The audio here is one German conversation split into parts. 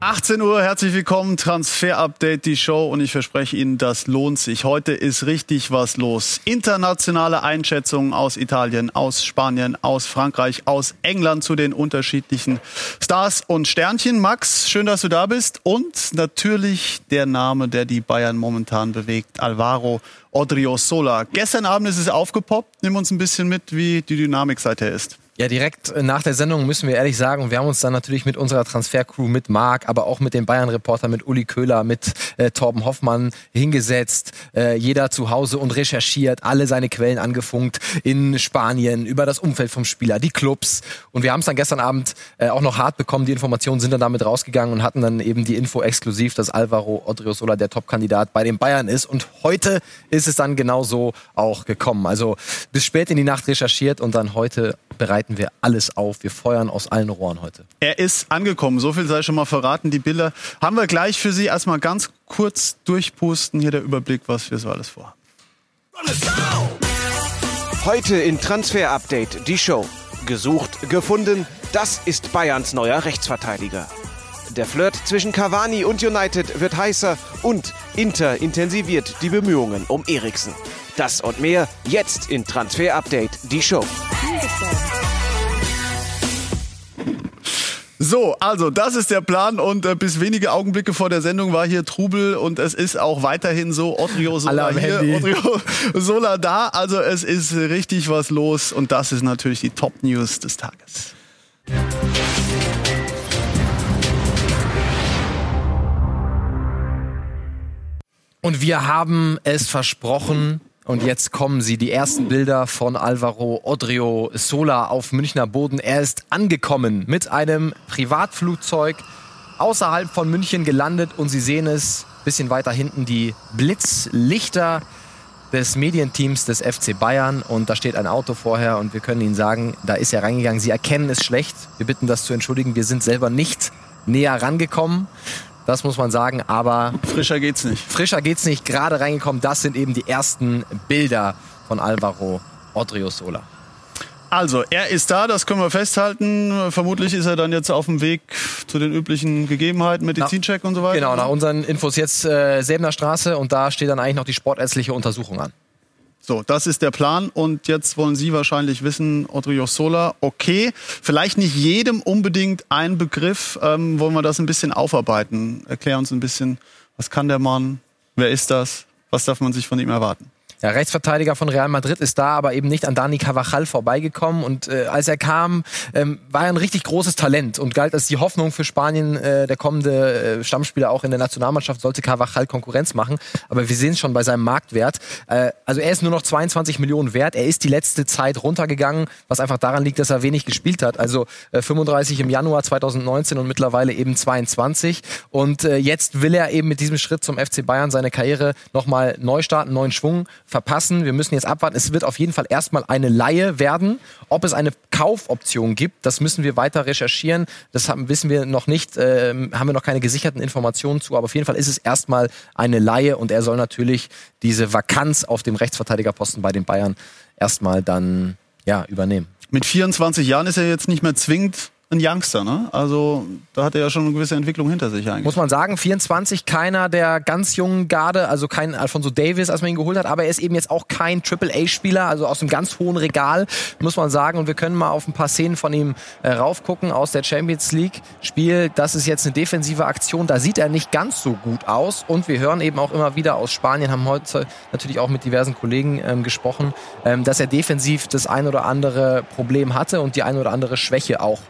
18 Uhr, herzlich willkommen, Transfer Update, die Show und ich verspreche Ihnen, das lohnt sich. Heute ist richtig was los. Internationale Einschätzungen aus Italien, aus Spanien, aus Frankreich, aus England zu den unterschiedlichen Stars und Sternchen. Max, schön, dass du da bist und natürlich der Name, der die Bayern momentan bewegt, Alvaro Odriozola. Gestern Abend ist es aufgepoppt. Nimm uns ein bisschen mit, wie die Dynamik seither ist. Ja, direkt äh, nach der Sendung müssen wir ehrlich sagen, wir haben uns dann natürlich mit unserer Transfercrew, mit Marc, aber auch mit dem Bayern-Reporter, mit Uli Köhler, mit äh, Torben Hoffmann hingesetzt, äh, jeder zu Hause und recherchiert, alle seine Quellen angefunkt in Spanien, über das Umfeld vom Spieler, die Clubs. Und wir haben es dann gestern Abend äh, auch noch hart bekommen, die Informationen sind dann damit rausgegangen und hatten dann eben die Info exklusiv, dass Alvaro Odriozola der Top-Kandidat bei den Bayern ist. Und heute ist es dann genau so auch gekommen. Also bis spät in die Nacht recherchiert und dann heute bereiten wir alles auf. Wir feuern aus allen Rohren heute. Er ist angekommen, so viel sei schon mal verraten. Die Bilder haben wir gleich für Sie. Erstmal ganz kurz durchpusten. Hier der Überblick, was wir so alles vorhaben. Heute in Transfer Update die Show. Gesucht, gefunden, das ist Bayerns neuer Rechtsverteidiger. Der Flirt zwischen Cavani und United wird heißer und Inter intensiviert die Bemühungen um Eriksen. Das und mehr jetzt in Transfer Update die Show. So, also das ist der Plan und äh, bis wenige Augenblicke vor der Sendung war hier Trubel und es ist auch weiterhin so Odrio Sola hier, Odrio Sola da. Also es ist richtig was los und das ist natürlich die Top News des Tages. Und wir haben es versprochen, und jetzt kommen sie, die ersten Bilder von Alvaro Odrio Sola auf Münchner Boden. Er ist angekommen mit einem Privatflugzeug außerhalb von München gelandet und Sie sehen es bisschen weiter hinten, die Blitzlichter des Medienteams des FC Bayern und da steht ein Auto vorher und wir können Ihnen sagen, da ist er reingegangen. Sie erkennen es schlecht. Wir bitten das zu entschuldigen. Wir sind selber nicht näher rangekommen. Das muss man sagen, aber. Frischer geht's nicht. Frischer geht's nicht. Gerade reingekommen. Das sind eben die ersten Bilder von Alvaro Odriozola. Also, er ist da, das können wir festhalten. Vermutlich ist er dann jetzt auf dem Weg zu den üblichen Gegebenheiten, Medizincheck und so weiter. Genau, nach unseren Infos jetzt äh, Säbener Straße und da steht dann eigentlich noch die sportärztliche Untersuchung an. So, das ist der Plan und jetzt wollen Sie wahrscheinlich wissen, Odriozola, okay, vielleicht nicht jedem unbedingt ein Begriff, ähm, wollen wir das ein bisschen aufarbeiten. Erklär uns ein bisschen, was kann der Mann, wer ist das, was darf man sich von ihm erwarten? Der Rechtsverteidiger von Real Madrid ist da, aber eben nicht an Dani Carvajal vorbeigekommen. Und äh, als er kam, ähm, war er ein richtig großes Talent und galt als die Hoffnung für Spanien. Äh, der kommende äh, Stammspieler auch in der Nationalmannschaft sollte Carvajal Konkurrenz machen. Aber wir sehen es schon bei seinem Marktwert. Äh, also er ist nur noch 22 Millionen wert. Er ist die letzte Zeit runtergegangen, was einfach daran liegt, dass er wenig gespielt hat. Also äh, 35 im Januar 2019 und mittlerweile eben 22. Und äh, jetzt will er eben mit diesem Schritt zum FC Bayern seine Karriere nochmal neu starten, neuen Schwung verpassen. Wir müssen jetzt abwarten. Es wird auf jeden Fall erstmal eine Laie werden. Ob es eine Kaufoption gibt, das müssen wir weiter recherchieren. Das haben, wissen wir noch nicht, äh, haben wir noch keine gesicherten Informationen zu. Aber auf jeden Fall ist es erstmal eine Laie und er soll natürlich diese Vakanz auf dem Rechtsverteidigerposten bei den Bayern erstmal dann ja, übernehmen. Mit 24 Jahren ist er jetzt nicht mehr zwingend ein Youngster, ne? Also da hat er ja schon eine gewisse Entwicklung hinter sich eigentlich. Muss man sagen, 24, keiner der ganz jungen Garde, also kein Alfonso Davis, als man ihn geholt hat, aber er ist eben jetzt auch kein Triple-A-Spieler, also aus einem ganz hohen Regal, muss man sagen. Und wir können mal auf ein paar Szenen von ihm äh, raufgucken aus der Champions League-Spiel. Das ist jetzt eine defensive Aktion, da sieht er nicht ganz so gut aus. Und wir hören eben auch immer wieder aus Spanien, haben heute natürlich auch mit diversen Kollegen ähm, gesprochen, ähm, dass er defensiv das ein oder andere Problem hatte und die ein oder andere Schwäche auch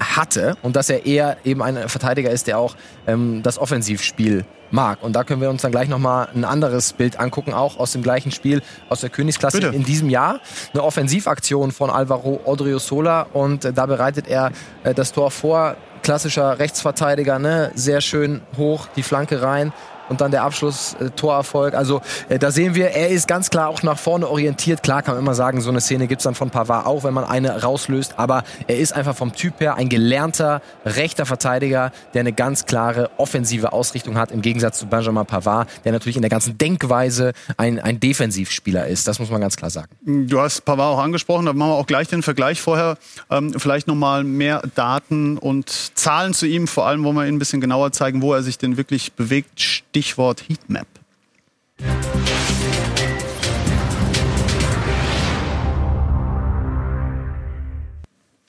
hatte und dass er eher eben ein Verteidiger ist, der auch ähm, das Offensivspiel mag. Und da können wir uns dann gleich nochmal ein anderes Bild angucken, auch aus dem gleichen Spiel, aus der Königsklasse Bitte. in diesem Jahr. Eine Offensivaktion von Alvaro Odriozola und äh, da bereitet er äh, das Tor vor. Klassischer Rechtsverteidiger, ne? sehr schön hoch, die Flanke rein und dann der Abschluss, äh, Torerfolg. Also äh, da sehen wir, er ist ganz klar auch nach vorne orientiert. Klar kann man immer sagen, so eine Szene gibt's dann von Pavard auch, wenn man eine rauslöst. Aber er ist einfach vom Typ her ein gelernter rechter Verteidiger, der eine ganz klare offensive Ausrichtung hat, im Gegensatz zu Benjamin Pavard, der natürlich in der ganzen Denkweise ein, ein Defensivspieler ist. Das muss man ganz klar sagen. Du hast Pavard auch angesprochen, da machen wir auch gleich den Vergleich vorher. Ähm, vielleicht nochmal mehr Daten und Zahlen zu ihm, vor allem wollen wir ihn ein bisschen genauer zeigen, wo er sich denn wirklich bewegt. Stichwort Heatmap.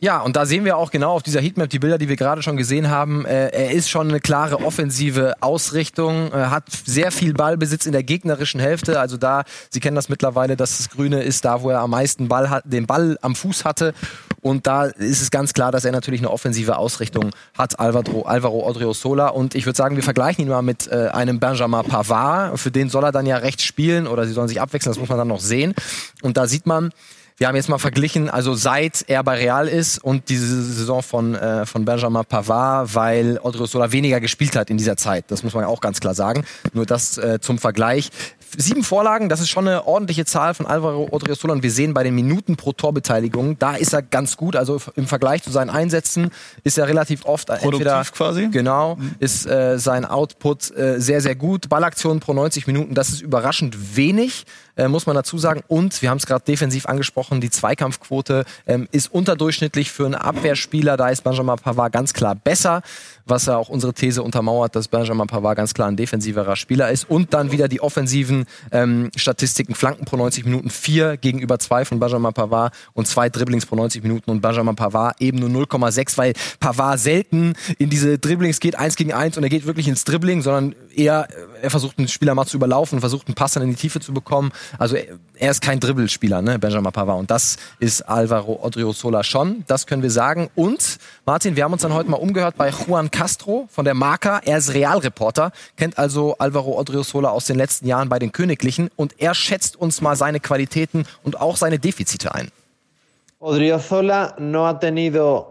Ja, und da sehen wir auch genau auf dieser Heatmap die Bilder, die wir gerade schon gesehen haben. Äh, er ist schon eine klare offensive Ausrichtung, äh, hat sehr viel Ballbesitz in der gegnerischen Hälfte. Also da, Sie kennen das mittlerweile, dass das Grüne ist da, wo er am meisten Ball hat, den Ball am Fuß hatte. Und da ist es ganz klar, dass er natürlich eine offensive Ausrichtung hat, Alvaro, Alvaro Odriozola. Und ich würde sagen, wir vergleichen ihn mal mit äh, einem Benjamin Pavard. Für den soll er dann ja rechts spielen oder sie sollen sich abwechseln, das muss man dann noch sehen. Und da sieht man, wir haben jetzt mal verglichen, also seit er bei Real ist und diese Saison von, äh, von Benjamin Pavard, weil Odriozola weniger gespielt hat in dieser Zeit. Das muss man auch ganz klar sagen. Nur das äh, zum Vergleich sieben Vorlagen, das ist schon eine ordentliche Zahl von Alvaro Odriozola. Und wir sehen bei den Minuten pro Torbeteiligung, da ist er ganz gut. Also im Vergleich zu seinen Einsätzen ist er relativ oft Produktiv entweder quasi. genau ist äh, sein Output äh, sehr sehr gut. Ballaktionen pro 90 Minuten, das ist überraschend wenig äh, muss man dazu sagen. Und wir haben es gerade defensiv angesprochen, die Zweikampfquote ähm, ist unterdurchschnittlich für einen Abwehrspieler. Da ist Benjamin Pavard ganz klar besser, was ja auch unsere These untermauert, dass Benjamin Pavard ganz klar ein defensiverer Spieler ist. Und dann wieder die offensiven ähm, Statistiken. Flanken pro 90 Minuten vier gegenüber zwei von Benjamin Pavard und zwei Dribblings pro 90 Minuten und Benjamin Pavard eben nur 0,6, weil Pavard selten in diese Dribblings geht, eins gegen eins und er geht wirklich ins Dribbling, sondern eher, er versucht einen Spieler mal zu überlaufen, versucht einen Pass dann in die Tiefe zu bekommen. Also er ist kein Dribbelspieler, ne, Benjamin Pavard. Und das ist Alvaro Odriozola schon. Das können wir sagen. Und Martin, wir haben uns dann heute mal umgehört bei Juan Castro von der Marca. Er ist Realreporter, kennt also Alvaro Odriozola aus den letzten Jahren bei den Königlichen und er schätzt uns mal seine Qualitäten und auch seine Defizite ein. Odriozola no ha tenido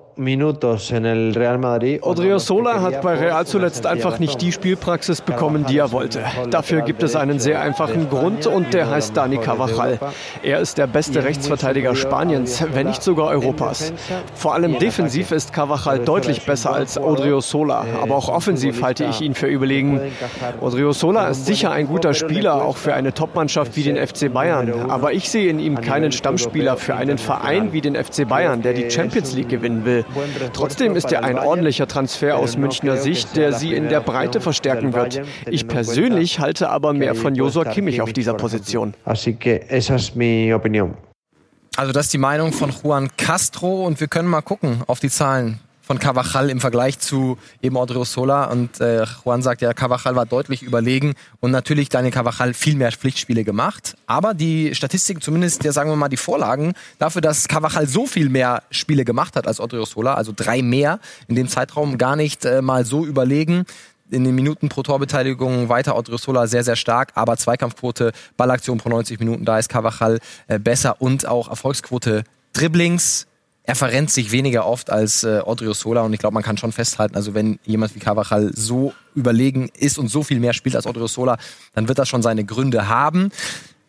Odriozola hat bei Real zuletzt einfach nicht die Spielpraxis bekommen, die er wollte. Dafür gibt es einen sehr einfachen Grund und der heißt Dani Carvajal. Er ist der beste Rechtsverteidiger Spaniens, wenn nicht sogar Europas. Vor allem defensiv ist Carvajal deutlich besser als Odriozola, aber auch offensiv halte ich ihn für überlegen. Odriozola ist sicher ein guter Spieler, auch für eine Topmannschaft wie den FC Bayern, aber ich sehe in ihm keinen Stammspieler für einen Verein wie den FC Bayern, der die Champions League gewinnen will. Trotzdem ist er ein ordentlicher Transfer aus Münchner Sicht, der sie in der Breite verstärken wird. Ich persönlich halte aber mehr von Josua Kimmich auf dieser Position. Also das ist die Meinung von Juan Castro und wir können mal gucken auf die Zahlen von Cavachal im Vergleich zu eben Odriozola. Und äh, Juan sagt ja, Cavachal war deutlich überlegen und natürlich Daniel Cavachal viel mehr Pflichtspiele gemacht. Aber die Statistiken, zumindest der sagen wir mal die Vorlagen, dafür, dass Cavachal so viel mehr Spiele gemacht hat als Odriozola, also drei mehr in dem Zeitraum, gar nicht äh, mal so überlegen in den Minuten pro Torbeteiligung weiter Odriozola sehr, sehr stark, aber Zweikampfquote, Ballaktion pro 90 Minuten, da ist Cavachal äh, besser und auch Erfolgsquote Dribblings, er verrennt sich weniger oft als äh, Odriozola und ich glaube, man kann schon festhalten, also wenn jemand wie Carvajal so überlegen ist und so viel mehr spielt als Odriozola, dann wird das schon seine Gründe haben.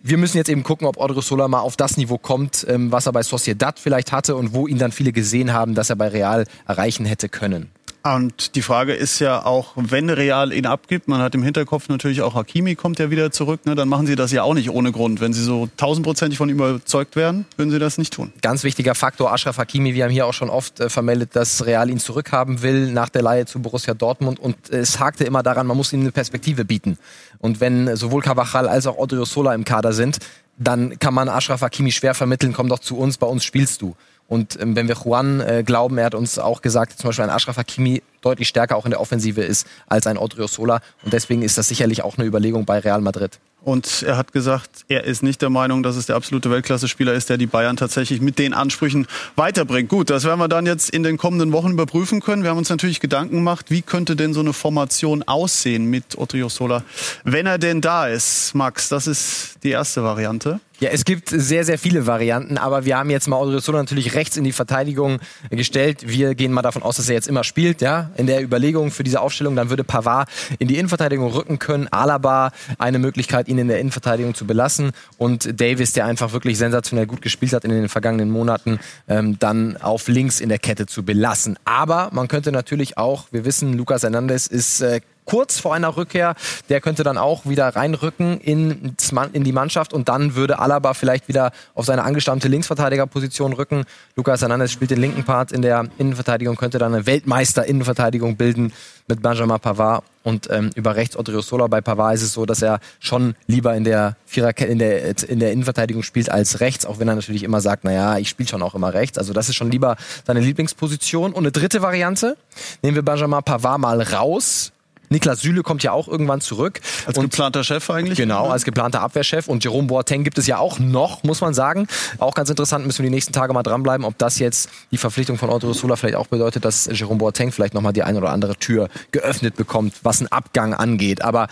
Wir müssen jetzt eben gucken, ob Odriozola mal auf das Niveau kommt, ähm, was er bei Sociedad vielleicht hatte und wo ihn dann viele gesehen haben, dass er bei Real erreichen hätte können. Und die Frage ist ja auch, wenn Real ihn abgibt, man hat im Hinterkopf natürlich auch Hakimi kommt ja wieder zurück, ne, dann machen sie das ja auch nicht ohne Grund. Wenn sie so tausendprozentig von ihm überzeugt werden, würden sie das nicht tun. Ganz wichtiger Faktor, Ashraf Hakimi, wir haben hier auch schon oft äh, vermeldet, dass Real ihn zurückhaben will nach der Leihe zu Borussia Dortmund und es hakte immer daran, man muss ihm eine Perspektive bieten. Und wenn sowohl Cavachal als auch Odriozola im Kader sind, dann kann man Ashraf Hakimi schwer vermitteln, komm doch zu uns, bei uns spielst du. Und ähm, wenn wir Juan äh, glauben, er hat uns auch gesagt, zum Beispiel ein Ashraf Hakimi deutlich stärker auch in der Offensive ist als ein Odriozola. Und deswegen ist das sicherlich auch eine Überlegung bei Real Madrid. Und er hat gesagt, er ist nicht der Meinung, dass es der absolute Weltklasse-Spieler ist, der die Bayern tatsächlich mit den Ansprüchen weiterbringt. Gut, das werden wir dann jetzt in den kommenden Wochen überprüfen können. Wir haben uns natürlich Gedanken gemacht, wie könnte denn so eine Formation aussehen mit Odriozola, wenn er denn da ist. Max, das ist die erste Variante. Ja, es gibt sehr, sehr viele Varianten, aber wir haben jetzt mal Odriozola natürlich rechts in die Verteidigung gestellt. Wir gehen mal davon aus, dass er jetzt immer spielt, ja, in der Überlegung für diese Aufstellung. Dann würde Pavard in die Innenverteidigung rücken können. Alaba eine Möglichkeit, ihn in der Innenverteidigung zu belassen. Und Davis, der einfach wirklich sensationell gut gespielt hat in den vergangenen Monaten, ähm, dann auf links in der Kette zu belassen. Aber man könnte natürlich auch, wir wissen, Lucas Hernandez ist äh, kurz vor einer Rückkehr. Der könnte dann auch wieder reinrücken in, die Mannschaft und dann würde Alaba vielleicht wieder auf seine angestammte Linksverteidigerposition rücken. Lucas Hernandez spielt den linken Part in der Innenverteidigung, könnte dann eine Weltmeister-Innenverteidigung bilden mit Benjamin Pavard und ähm, über rechts Odriozola. Bei Pavard ist es so, dass er schon lieber in der Viererkette, in der, in der Innenverteidigung spielt als rechts, auch wenn er natürlich immer sagt, naja, ich spiele schon auch immer rechts. Also das ist schon lieber seine Lieblingsposition. Und eine dritte Variante, nehmen wir Benjamin Pavard mal raus, Niklas Süle kommt ja auch irgendwann zurück. Als und, geplanter Chef eigentlich? Genau, als geplanter Abwehrchef. Und Jerome Boateng gibt es ja auch noch, muss man sagen. Auch ganz interessant, müssen wir die nächsten Tage mal dranbleiben, ob das jetzt die Verpflichtung von Otto Sola vielleicht auch bedeutet, dass Jerome Boateng vielleicht nochmal die eine oder andere Tür geöffnet bekommt, was einen Abgang angeht. Aber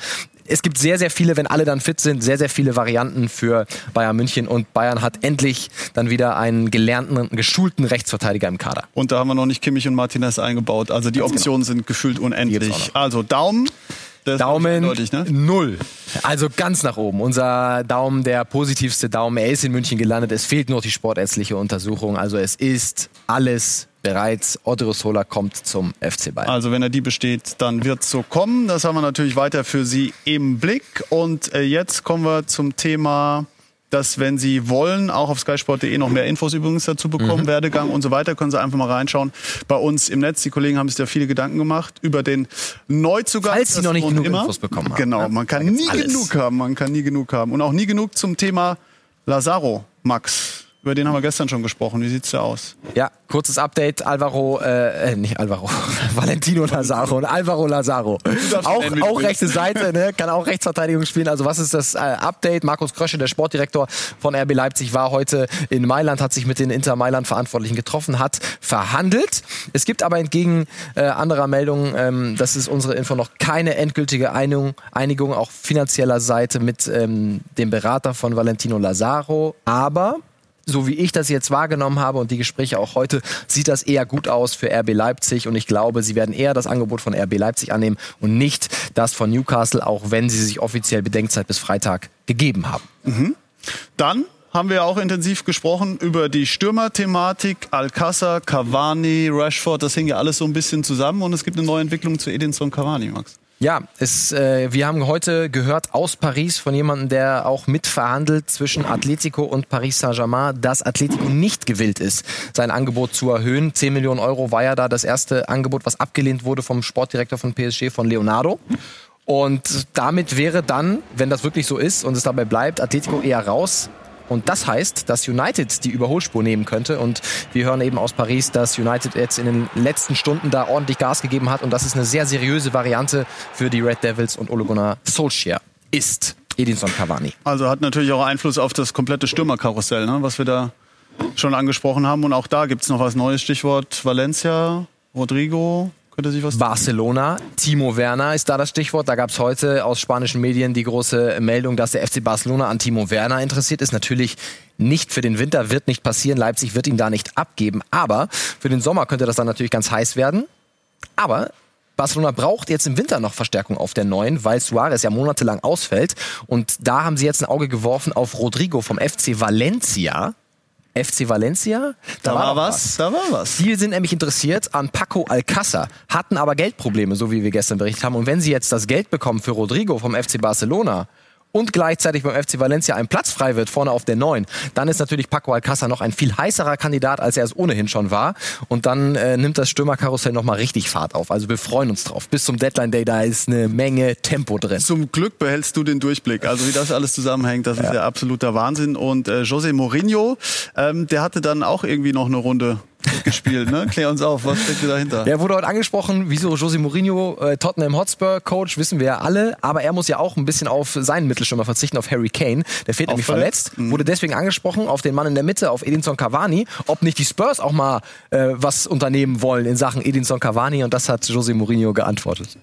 es gibt sehr, sehr viele, wenn alle dann fit sind, sehr, sehr viele Varianten für Bayern München und Bayern hat endlich dann wieder einen gelernten, geschulten Rechtsverteidiger im Kader. Und da haben wir noch nicht Kimmich und Martinez eingebaut. Also die Ganz genau. Optionen genau. sind gefühlt unendlich. Also Daumen. Daumen ne? null. Also ganz nach oben. Unser Daumen, der positivste Daumen. Er ist in München gelandet. Es fehlt nur die sportärztliche Untersuchung. Also es ist alles bereits Odriozola kommt zum FC Bayern. Also wenn er die besteht, dann wird es so kommen. Das haben wir natürlich weiter für Sie im Blick. Und äh, jetzt kommen wir zum Thema dass wenn Sie wollen, auch auf skysport.de noch mehr Infos übrigens dazu bekommen, mhm. Werdegang und so weiter, können Sie einfach mal reinschauen. Bei uns im Netz, die Kollegen haben sich da viele Gedanken gemacht über den Neuzugang. Falls Sie noch nicht genug immer, Infos bekommen haben. Genau, man kann nie alles. genug haben, man kann nie genug haben. Und auch nie genug zum Thema Lazaro, Max. Über den haben wir gestern schon gesprochen. Wie sieht's da aus? Ja, kurzes Update. Alvaro, äh, äh nicht Alvaro, Valentino Lazaro und Alvaro Lazaro. Auch, auch rechte Seite, ne? kann auch Rechtsverteidigung spielen. Also was ist das äh, Update? Markus Krösche, der Sportdirektor von RB Leipzig, war heute in Mailand, hat sich mit den Inter Mailand Verantwortlichen getroffen, hat verhandelt. Es gibt aber entgegen äh, anderer Meldungen, ähm, das ist unsere Info, noch keine endgültige Einigung, Einigung auch finanzieller Seite mit ähm, dem Berater von Valentino Lazaro. Aber so wie ich das jetzt wahrgenommen habe und die Gespräche auch heute, sieht das eher gut aus für RB Leipzig und ich glaube, sie werden eher das Angebot von RB Leipzig annehmen und nicht das von Newcastle, auch wenn sie sich offiziell Bedenkzeit bis Freitag gegeben haben. Mhm. Dann haben wir auch intensiv gesprochen über die Stürmerthematik. Alcázar, Cavani, Rashford, das hing ja alles so ein bisschen zusammen und es gibt eine neue Entwicklung zu Edinson Cavani, Max. Ja, es, äh, wir haben heute gehört aus Paris von jemandem, der auch mitverhandelt zwischen Atletico und Paris Saint-Germain, dass Atletico nicht gewillt ist, sein Angebot zu erhöhen. 10 Millionen Euro war ja da das erste Angebot, was abgelehnt wurde vom Sportdirektor von PSG, von Leonardo. Und damit wäre dann, wenn das wirklich so ist und es dabei bleibt, Atletico eher raus. Und das heißt, dass United die Überholspur nehmen könnte. Und wir hören eben aus Paris, dass United jetzt in den letzten Stunden da ordentlich Gas gegeben hat. Und das ist eine sehr seriöse Variante für die Red Devils und Ole Gunnar Solskjaer ist Edinson Cavani. Also hat natürlich auch Einfluss auf das komplette Stürmerkarussell, ne? was wir da schon angesprochen haben. Und auch da gibt es noch was Neues. Stichwort Valencia, Rodrigo, könnte sich was Barcelona, Timo Werner ist da das Stichwort. Da gab es heute aus spanischen Medien die große Meldung, dass der FC Barcelona an Timo Werner interessiert ist. Natürlich nicht für den Winter, wird nicht passieren. Leipzig wird ihn da nicht abgeben. Aber für den Sommer könnte das dann natürlich ganz heiß werden. Aber Barcelona braucht jetzt im Winter noch Verstärkung auf der neuen, weil Suarez ja monatelang ausfällt. Und da haben sie jetzt ein Auge geworfen auf Rodrigo vom FC Valencia. FC Valencia. Da, da war, was, was, da war was. Die sind nämlich interessiert an Paco Alcázar, hatten aber Geldprobleme, so wie wir gestern berichtet haben. Und wenn sie jetzt das Geld bekommen für Rodrigo vom FC Barcelona, und gleichzeitig beim FC Valencia ein Platz frei wird, vorne auf der 9, dann ist natürlich Paco Alcázar noch ein viel heißerer Kandidat, als er es ohnehin schon war. Und dann äh, nimmt das Stürmerkarussell nochmal richtig Fahrt auf. Also wir freuen uns drauf. Bis zum Deadline Day, da ist eine Menge Tempo drin. Zum Glück behältst du den Durchblick. Also wie das alles zusammenhängt, das ja. ist ja absoluter Wahnsinn. Und äh, José Mourinho, ähm, der hatte dann auch irgendwie noch eine Runde gespielt, ne? Klär uns auf, was steckt dahinter? Er wurde heute angesprochen, wieso Jose Mourinho, äh, Tottenham Hotspur Coach, wissen wir ja alle, aber er muss ja auch ein bisschen auf seinen Mittelstürmer verzichten, auf Harry Kane. Der fehlt auch nämlich verletzt, mhm. wurde deswegen angesprochen auf den Mann in der Mitte, auf Edinson Cavani, ob nicht die Spurs auch mal äh, was unternehmen wollen in Sachen Edinson Cavani und das hat Jose Mourinho geantwortet.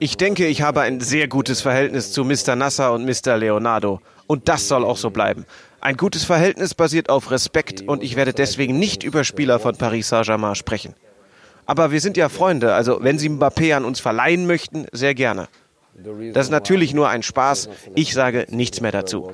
Ich denke, ich habe ein sehr gutes Verhältnis zu Mr. Nasser und Mr. Leonardo. Und das soll auch so bleiben. Ein gutes Verhältnis basiert auf Respekt und ich werde deswegen nicht über Spieler von Paris Saint-Germain sprechen. Aber wir sind ja Freunde, also wenn Sie Mbappé an uns verleihen möchten, sehr gerne. Das ist natürlich nur ein Spaß. Ich sage nichts mehr dazu.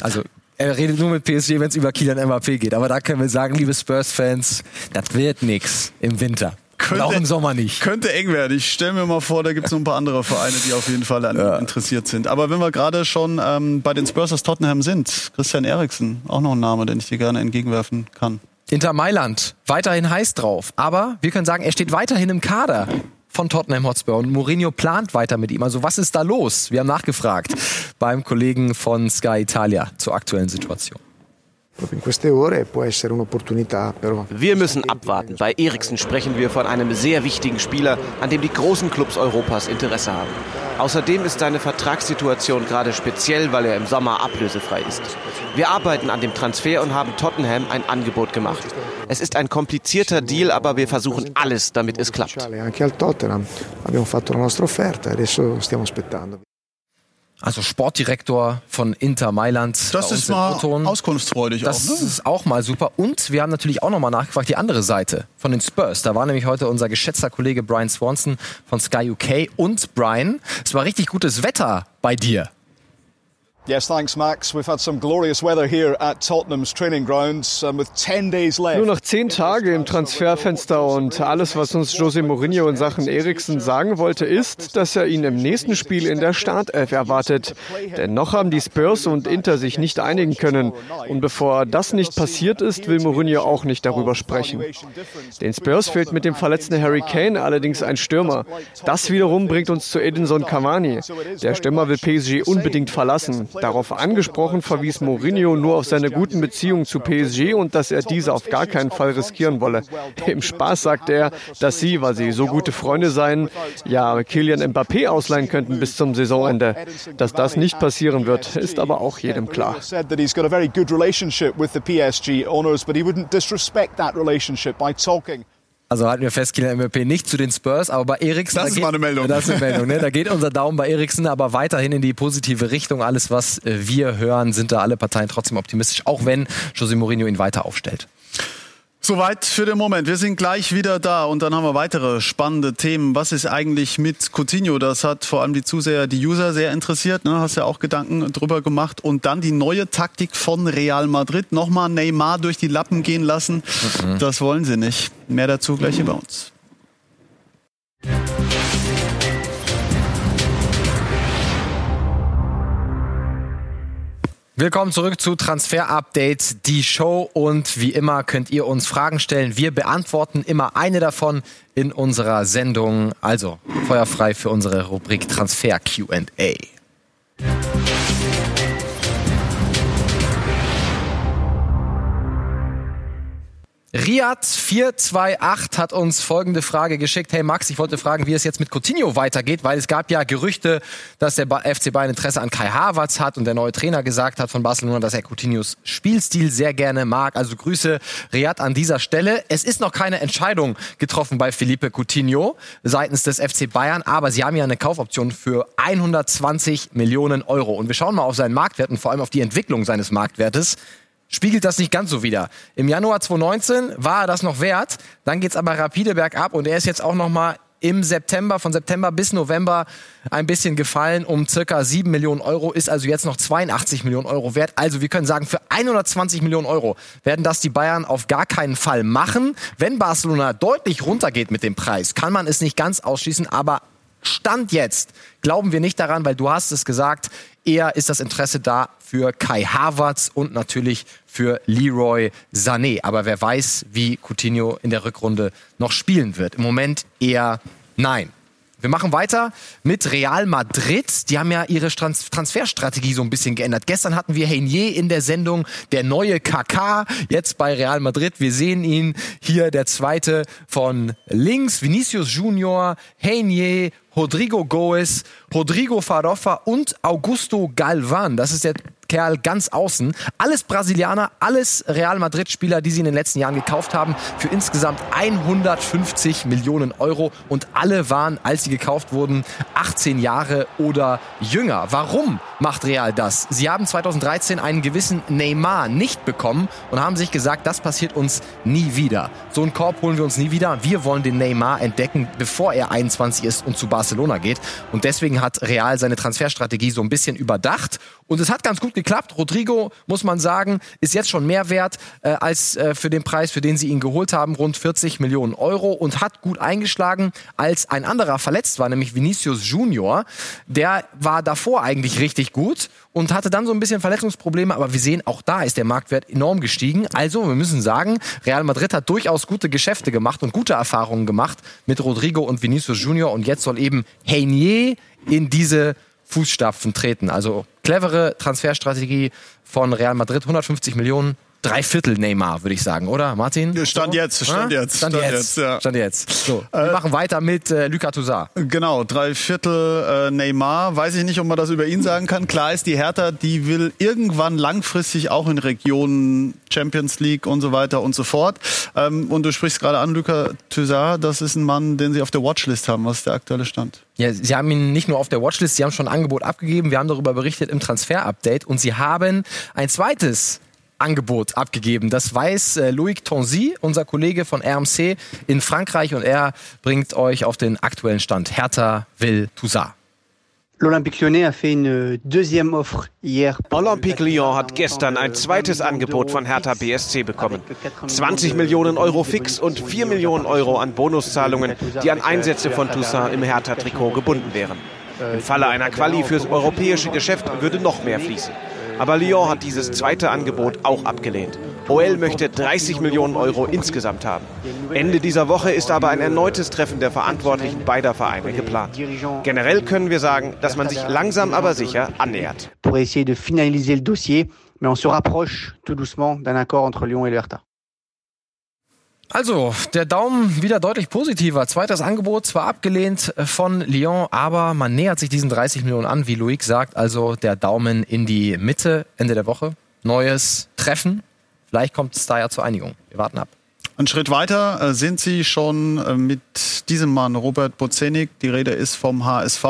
Also er redet nur mit PSG, wenn es über Kylian Mbappé geht. Aber da können wir sagen, liebe Spurs-Fans, das wird nix im Winter. Könnte, auch im Sommer nicht. Könnte eng werden. Ich stelle mir mal vor, da gibt es noch ein paar andere Vereine, die auf jeden Fall an ja. interessiert sind. Aber wenn wir gerade schon ähm, bei den Spurs aus Tottenham sind, Christian Eriksen, auch noch ein Name, den ich dir gerne entgegenwerfen kann. Inter Mailand, weiterhin heiß drauf. Aber wir können sagen, er steht weiterhin im Kader von Tottenham Hotspur und Mourinho plant weiter mit ihm. Also was ist da los? Wir haben nachgefragt beim Kollegen von Sky Italia zur aktuellen Situation. Wir müssen abwarten. Bei Eriksen sprechen wir von einem sehr wichtigen Spieler, an dem die großen Clubs Europas Interesse haben. Außerdem ist seine Vertragssituation gerade speziell, weil er im Sommer ablösefrei ist. Wir arbeiten an dem Transfer und haben Tottenham ein Angebot gemacht. Es ist ein komplizierter Deal, aber wir versuchen alles, damit es klappt. Also Sportdirektor von Inter Mailand. Das ist mal auskunftsfreudig das auch. Das ne? ist auch mal super. Und wir haben natürlich auch nochmal nachgefragt, die andere Seite von den Spurs. Da war nämlich heute unser geschätzter Kollege Brian Swanson von Sky UK. Und Brian, es war richtig gutes Wetter bei dir. Yes, thanks, Max. We've had some glorious weather here at Tottenham's training grounds um, with 10 days left. Nur noch zehn Tage im Transferfenster und alles, was uns Jose Mourinho in Sachen Eriksen sagen wollte, ist, dass er ihn im nächsten Spiel in der Startelf erwartet. Denn noch haben die Spurs und Inter sich nicht einigen können. Und bevor das nicht passiert ist, will Mourinho auch nicht darüber sprechen. Den Spurs fehlt mit dem verletzten Harry Kane allerdings ein Stürmer. Das wiederum bringt uns zu Edinson Cavani. Der Stürmer will PSG unbedingt verlassen. Darauf angesprochen verwies Mourinho nur auf seine guten Beziehungen zu PSG und dass er diese auf gar keinen Fall riskieren wolle. Im Spaß sagte er, dass sie, weil sie so gute Freunde seien, ja Kylian Mbappé ausleihen könnten bis zum Saisonende. Dass das nicht passieren wird, ist aber auch jedem klar. Also halten wir fest, Kylian Mbappé nicht zu den Spurs, aber bei Eriksen. Das da ist geht, mal eine Meldung. Das ist eine Meldung, ne? Da geht unser Daumen bei Eriksen aber weiterhin in die positive Richtung. Alles, was äh, wir hören, sind da alle Parteien trotzdem optimistisch, auch wenn José Mourinho ihn weiter aufstellt. Soweit für den Moment. Wir sind gleich wieder da und dann haben wir weitere spannende Themen. Was ist eigentlich mit Coutinho? Das hat vor allem die Zuseher, die User sehr interessiert. Ne? Hast ja auch Gedanken drüber gemacht. Und dann die neue Taktik von Real Madrid. Nochmal Neymar durch die Lappen gehen lassen. Mhm. Das wollen sie nicht. Mehr dazu gleich hier bei uns. Willkommen zurück zu Transfer Update, die Show. Und wie immer könnt ihr uns Fragen stellen. Wir beantworten immer eine davon in unserer Sendung. Also feuerfrei für unsere Rubrik Transfer QA. Riad428 hat uns folgende Frage geschickt. Hey Max, ich wollte fragen, wie es jetzt mit Coutinho weitergeht, weil es gab ja Gerüchte, dass der FC Bayern Interesse an Kai Havertz hat und der neue Trainer gesagt hat von Barcelona, dass er Coutinhos Spielstil sehr gerne mag. Also Grüße Riad an dieser Stelle. Es ist noch keine Entscheidung getroffen bei Felipe Coutinho seitens des FC Bayern, aber sie haben ja eine Kaufoption für 120 Millionen Euro. Und wir schauen mal auf seinen Marktwert und vor allem auf die Entwicklung seines Marktwertes spiegelt das nicht ganz so wider. Im Januar 2019 war er das noch wert, dann geht's aber rapide bergab und er ist jetzt auch noch mal im September, von September bis November ein bisschen gefallen um circa 7 Millionen Euro, ist also jetzt noch 82 Millionen Euro wert. Also wir können sagen, für 120 Millionen Euro werden das die Bayern auf gar keinen Fall machen. Wenn Barcelona deutlich runtergeht mit dem Preis, kann man es nicht ganz ausschließen, aber Stand jetzt glauben wir nicht daran, weil du hast es gesagt, eher ist das Interesse da für Kai Havertz und natürlich für Leroy Sané. Aber wer weiß, wie Coutinho in der Rückrunde noch spielen wird. Im Moment eher nein. Wir machen weiter mit Real Madrid. Die haben ja ihre Transferstrategie so ein bisschen geändert. Gestern hatten wir Heinier in der Sendung, der neue KK, jetzt bei Real Madrid. Wir sehen ihn hier, der zweite von links, Vinicius Junior, Heinier, Rodrigo Goes, Rodrigo Farofa und Augusto Galvan. Das ist der Kerl ganz außen. Alles Brasilianer, alles Real Madrid-Spieler, die sie in den letzten Jahren gekauft haben, für insgesamt 150 Millionen Euro. Und alle waren, als sie gekauft wurden, 18 Jahre oder jünger. Warum macht Real das? Sie haben 2013 einen gewissen Neymar nicht bekommen und haben sich gesagt, das passiert uns nie wieder. So einen Korb holen wir uns nie wieder. Wir wollen den Neymar entdecken, bevor er 21 ist und zu Barcelona geht. Und deswegen hat Real seine Transferstrategie so ein bisschen überdacht. Und es hat ganz gut geklappt. Rodrigo, muss man sagen, ist jetzt schon mehr wert äh, als äh, für den Preis, für den sie ihn geholt haben, rund 40 Millionen Euro und hat gut eingeschlagen, als ein anderer verletzt war, nämlich Vinicius Junior. Der war davor eigentlich richtig gut und hatte dann so ein bisschen Verletzungsprobleme, aber wir sehen, auch da ist der Marktwert enorm gestiegen. Also, wir müssen sagen, Real Madrid hat durchaus gute Geschäfte gemacht und gute Erfahrungen gemacht mit Rodrigo und Vinicius Junior und jetzt soll eben Heinier in diese Fußstapfen treten. Also clevere Transferstrategie von Real Madrid, 150 Millionen drei Viertel Neymar, würde ich sagen, oder Martin? Stand so? jetzt, stand ja? jetzt. Stand, stand jetzt, jetzt ja. stand jetzt. So, wir äh, machen weiter mit äh, Lucas Toussaint. Genau, drei Viertel äh, Neymar. Weiß ich nicht, ob man das über ihn sagen kann. Klar ist, die Hertha, die will irgendwann langfristig auch in Regionen Champions League und so weiter und so fort. Ähm, und du sprichst gerade an, Lucas Toussaint, das ist ein Mann, den sie auf der Watchlist haben. Was ist der aktuelle Stand? Ja, sie haben ihn nicht nur auf der Watchlist, sie haben schon ein Angebot abgegeben. Wir haben darüber berichtet im Transfer-Update und sie haben ein zweites Angebot abgegeben. Das weiß äh, Loïc Tonzy, unser Kollege von RMC in Frankreich und er bringt euch auf den aktuellen Stand. Hertha will Toussaint. Olympique Lyon hat gestern ein zweites Angebot von Hertha BSC bekommen. 20 Millionen Euro fix und 4 Millionen Euro an Bonuszahlungen, die an Einsätze von Toussaint im Hertha-Trikot gebunden wären. Im Falle einer Quali fürs europäische Geschäft würde noch mehr fließen. Aber Lyon hat dieses zweite Angebot auch abgelehnt. OL möchte 30 Millionen Euro insgesamt haben. Ende dieser Woche ist aber ein erneutes Treffen der Verantwortlichen beider Vereine geplant. Generell können wir sagen, dass man sich langsam aber sicher annähert. Pour essayer de finaliser le dossier, mais on se rapproche tout doucement d'un accord entre Lyon et Hertha. Also, der Daumen wieder deutlich positiver. Zweites Angebot, zwar abgelehnt von Lyon, aber man nähert sich diesen 30 Millionen an, wie Loic sagt. Also der Daumen in die Mitte, Ende der Woche. Neues Treffen. Vielleicht kommt es da ja zur Einigung. Wir warten ab. Ein Schritt weiter äh, sind Sie schon äh, mit diesem Mann, Robert Bozenik. Die Rede ist vom HSV.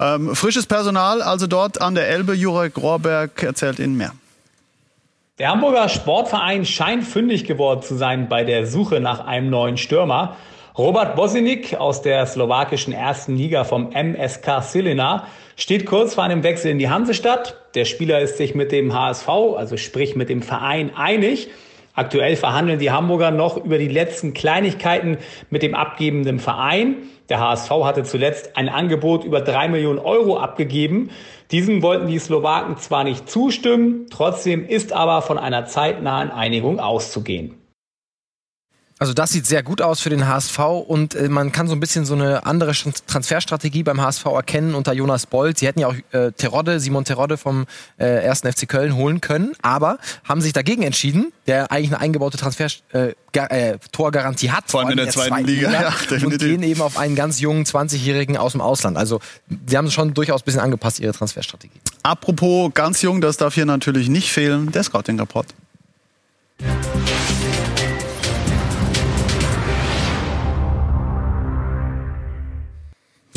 Ähm, frisches Personal, also dort an der Elbe. Jurek Rohrberg erzählt Ihnen mehr. Der Hamburger Sportverein scheint fündig geworden zu sein bei der Suche nach einem neuen Stürmer. Robert Bosinik aus der slowakischen ersten Liga vom MSK Silina steht kurz vor einem Wechsel in die Hansestadt. Der Spieler ist sich mit dem HSV, also sprich mit dem Verein, einig. Aktuell verhandeln die Hamburger noch über die letzten Kleinigkeiten mit dem abgebenden Verein. Der HSV hatte zuletzt ein Angebot über drei Millionen Euro abgegeben. Diesem wollten die Slowaken zwar nicht zustimmen, trotzdem ist aber von einer zeitnahen Einigung auszugehen. Also das sieht sehr gut aus für den HSV und äh, man kann so ein bisschen so eine andere Transferstrategie beim HSV erkennen unter Jonas Bolt. Sie hätten ja auch äh, Terodde, Simon Terodde vom äh, 1. FC Köln holen können, aber haben sich dagegen entschieden, der eigentlich eine eingebaute Transfer äh, äh, Torgarantie hat. Vor allem in der, der zweiten, zweiten, Liga. Liga ja, und gehen eben auf einen ganz jungen 20-Jährigen aus dem Ausland. Also sie haben schon durchaus ein bisschen angepasst, ihre Transferstrategie. Apropos ganz jung, das darf hier natürlich nicht fehlen, der Scouting-Rapport.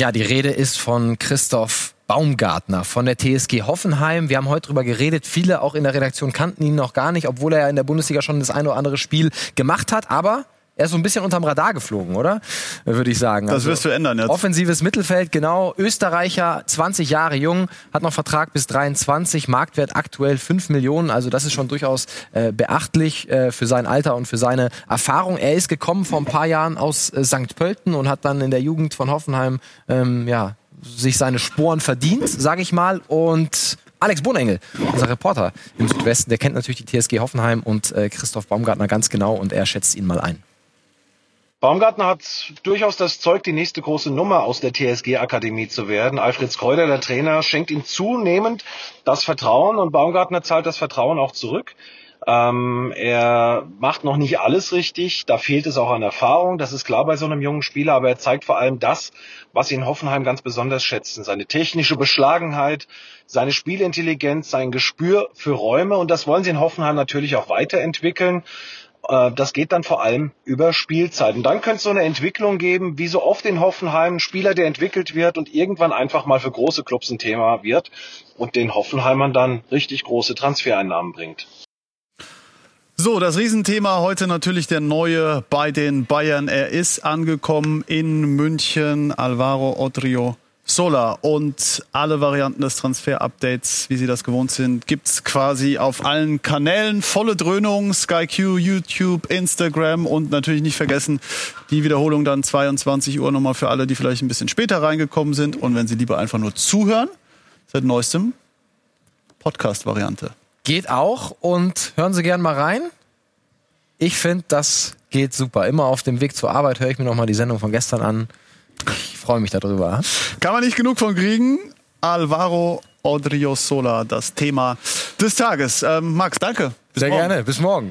Ja, die Rede ist von Christoph Baumgartner von der TSG Hoffenheim. Wir haben heute drüber geredet. Viele auch in der Redaktion kannten ihn noch gar nicht, obwohl er ja in der Bundesliga schon das eine oder andere Spiel gemacht hat. Aber er ist so ein bisschen unterm Radar geflogen, oder? Würde ich sagen. Das also, wirst du ändern jetzt. Offensives Mittelfeld, genau. Österreicher, 20 Jahre jung, hat noch Vertrag bis 23, Marktwert aktuell 5 Millionen. Also das ist schon durchaus äh, beachtlich äh, für sein Alter und für seine Erfahrung. Er ist gekommen vor ein paar Jahren aus äh, St. Pölten und hat dann in der Jugend von Hoffenheim ähm, ja, sich seine Sporen verdient, sage ich mal. Und Alex Bohnengel, unser Reporter im Südwesten, der kennt natürlich die TSG Hoffenheim und äh, Christoph Baumgartner ganz genau und er schätzt ihn mal ein. Baumgartner hat durchaus das Zeug, die nächste große Nummer aus der TSG-Akademie zu werden. Alfred Skreuder, der Trainer, schenkt ihm zunehmend das Vertrauen und Baumgartner zahlt das Vertrauen auch zurück. Ähm, er macht noch nicht alles richtig, da fehlt es auch an Erfahrung, das ist klar bei so einem jungen Spieler, aber er zeigt vor allem das, was sie in Hoffenheim ganz besonders schätzen. Seine technische Beschlagenheit, seine Spielintelligenz, sein Gespür für Räume und das wollen sie in Hoffenheim natürlich auch weiterentwickeln. Äh, das geht dann vor allem über Spielzeit. Und dann könnte es so eine Entwicklung geben, wie so oft in Hoffenheim, ein Spieler, der entwickelt wird und irgendwann einfach mal für große Clubs ein Thema wird und den Hoffenheimern dann richtig große Transfereinnahmen bringt. So, das Riesenthema heute natürlich der neue bei den Bayern. Er ist angekommen in München, Alvaro Odrio Sola. Und alle Varianten des Transfer-Updates, wie Sie das gewohnt sind, gibt's quasi auf allen Kanälen. Volle Dröhnung, SkyQ, YouTube, Instagram und natürlich nicht vergessen, die Wiederholung dann 22 Uhr nochmal für alle, die vielleicht ein bisschen später reingekommen sind. Und wenn Sie lieber einfach nur zuhören, seit neuestem Podcast-Variante. Geht auch und hören Sie gern mal rein. Ich finde, das geht super. Immer auf dem Weg zur Arbeit höre ich mir nochmal die Sendung von gestern an. Ich freue mich darüber. Kann man nicht genug von kriegen. Alvaro Odriozola, das Thema des Tages. Ähm, Max, danke. Bis Sehr morgen. gerne. Bis morgen.